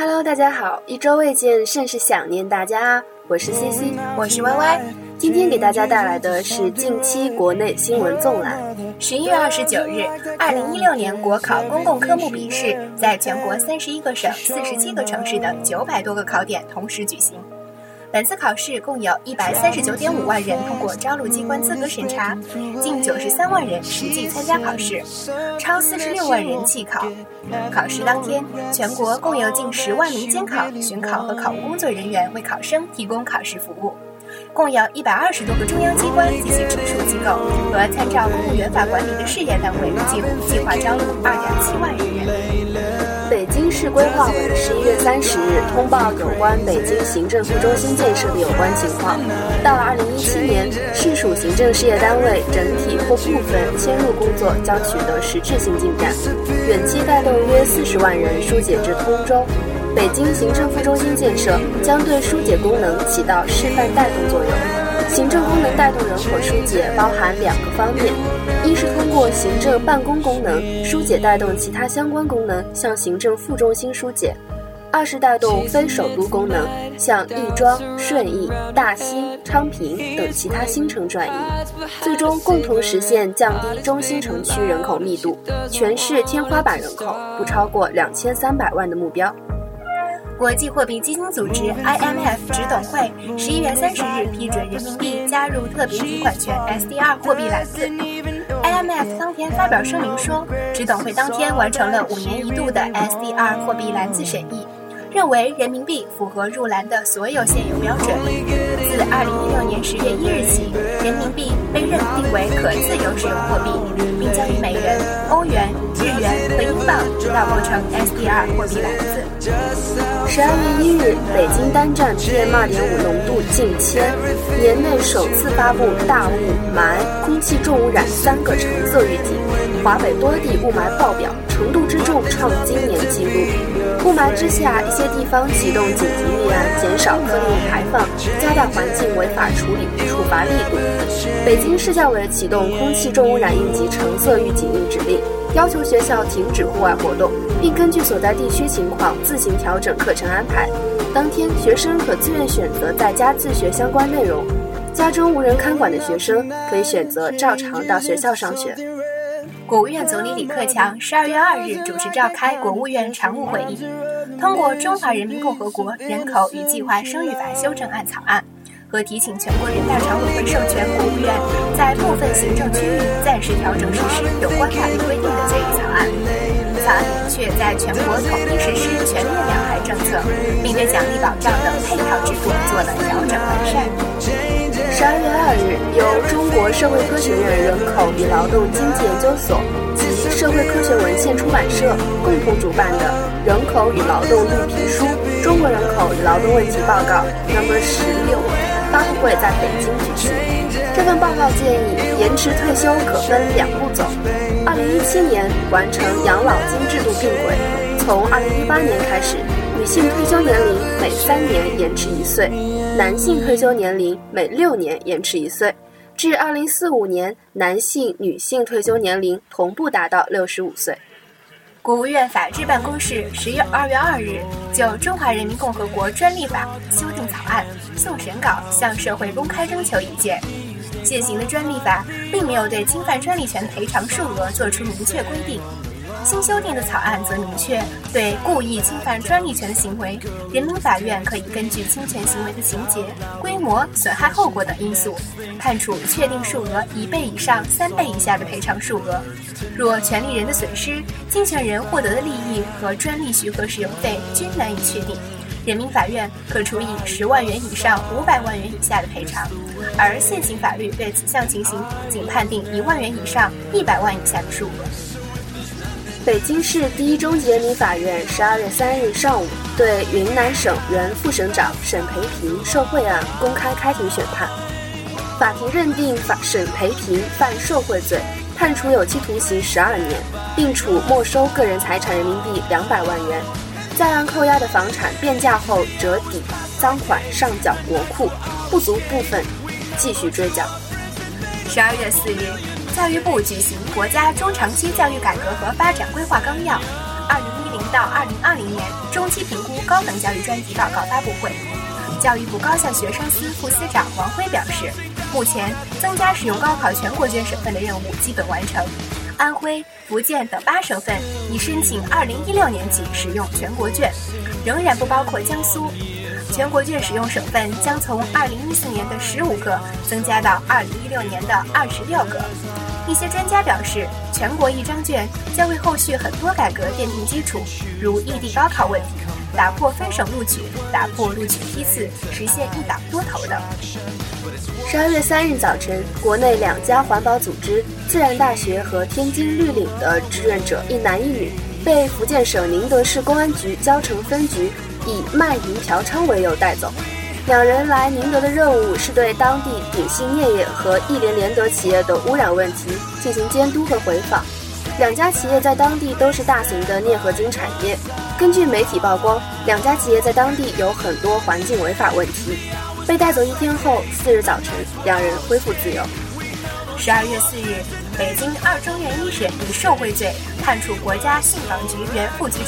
Hello，大家好，一周未见，甚是想念大家啊！我是 C C，我是 Y Y，今天给大家带来的是近期国内新闻纵览。十一月二十九日，二零一六年国考公共科目笔试在全国三十一个省、四十七个城市的九百多个考点同时举行。本次考试共有一百三十九点五万人通过招录机关资格审查，近九十三万人实际参加考试，超四十六万人弃考。考试当天，全国共有近十万名监考、巡考和考务工作人员为考生提供考试服务，共有一百二十多个中央机关及其直属机构和参照公务员法管理的事业单位计计划招录二点七万人员。规划委十一月三十日通报有关北京行政副中心建设的有关情况。到二零一七年，市属行政事业单位整体或部分迁入工作将取得实质性进展，远期带动约四十万人疏解至通州。北京行政副中心建设将对疏解功能起到示范带动作用。行政功能带动人口疏解包含两个方面：一是通过行政办公功能疏解带动其他相关功能向行政副中心疏解；二是带动非首都功能向亦庄、顺义、大兴、昌平等其他新城转移，最终共同实现降低中心城区人口密度、全市天花板人口不超过两千三百万的目标。国际货币基金组织 （IMF） 执董会十一月三十日批准人民币加入特别提款权 （SDR） 货币篮子。IMF 当天发表声明说，执董会当天完成了五年一度的 SDR 货币篮子审议，认为人民币符合入篮的所有现有标准。自二零一六年十月一日起，人民币被认定为可自由使用货币，并将以美元、欧元、日元和英镑倒构成 SDR 货币篮子。十二月一日，北京单站 PM 二点五浓度近千，年内首次发布大雾、霾、空气重污染三个橙色预警。华北多地雾霾爆表，程度之重创今年记录。雾霾之下，一些地方启动紧急预案，少颗粒物排放，加大环境违法处理处罚力度。北京市教委启动空气重污染应急橙色预警令指令。要求学校停止户外活动，并根据所在地区情况自行调整课程安排。当天，学生可自愿选择在家自学相关内容。家中无人看管的学生可以选择照常到学校上学。国务院总理李克强十二月二日主持召开国务院常务会议，通过《中华人民共和国人口与计划生育法》修正案草案。和提请全国人大常委会授权国务院在部分行政区域暂时调整实施有关法律规定的决议草案。草案明确在全国统一实施全面两孩政策，并对奖励保障等配套制度做了调整完善。十二月二日，由中国社会科学院人口与劳动经济研究所社会科学文献出版社共同主办的《人口与劳动绿皮书：中国人口与劳动问题报告》（No. 十六）。发布会在北京举行。这份报告建议，延迟退休可分两步走：二零一七年完成养老金制度并轨，从二零一八年开始，女性退休年龄每三年延迟一岁，男性退休年龄每六年延迟一岁，至二零四五年，男性、女性退休年龄同步达到六十五岁。国务院法制办公室十月二月二日就《中华人民共和国专利法》修订草案送审稿向社会公开征求意见。现行的专利法并没有对侵犯专利权赔偿数额作出明确规定。新修订的草案则明确，对故意侵犯专利权的行为，人民法院可以根据侵权行为的情节、规模、损害后果等因素，判处确定数额一倍以上三倍以下的赔偿数额。若权利人的损失、侵权人获得的利益和专利许可使用费均难以确定，人民法院可处以十万元以上五百万元以下的赔偿。而现行法律对此项情形仅判定一万元以上一百万以下的数额。北京市第一中级人民法院十二月三日上午对云南省原副省长沈培平受贿案公开开庭宣判，法庭认定法沈培平犯受贿罪，判处有期徒刑十二年，并处没收个人财产人民币两百万元，在案扣押的房产变价后折抵赃款上缴国库，不足部分继续追缴。十二月四日。教育部举行国家中长期教育改革和发展规划纲要，二零一零到二零二零年中期评估高等教育专题报告发布会，教育部高校学生司副司长王辉表示，目前增加使用高考全国卷省份的任务基本完成。安徽、福建等八省份已申请二零一六年起使用全国卷，仍然不包括江苏。全国卷使用省份将从二零一四年的十五个增加到二零一六年的二十六个。一些专家表示，全国一张卷将为后续很多改革奠定基础，如异地高考问题，打破分省录取，打破录取批次，实现一党多投等。十二月三日早晨，国内两家环保组织自然大学和天津绿岭的志愿者一男一女被福建省宁德市公安局蕉城分局以卖淫嫖娼为由带走。两人来宁德的任务是对当地鼎信镍业和亿联联德企业的污染问题进行监督和回访。两家企业在当地都是大型的镍合金产业。根据媒体曝光，两家企业在当地有很多环境违法问题。被带走一天后，四日早晨，两人恢复自由。十二月四日，北京二中院一审以受贿罪判处国家信访局原副局长。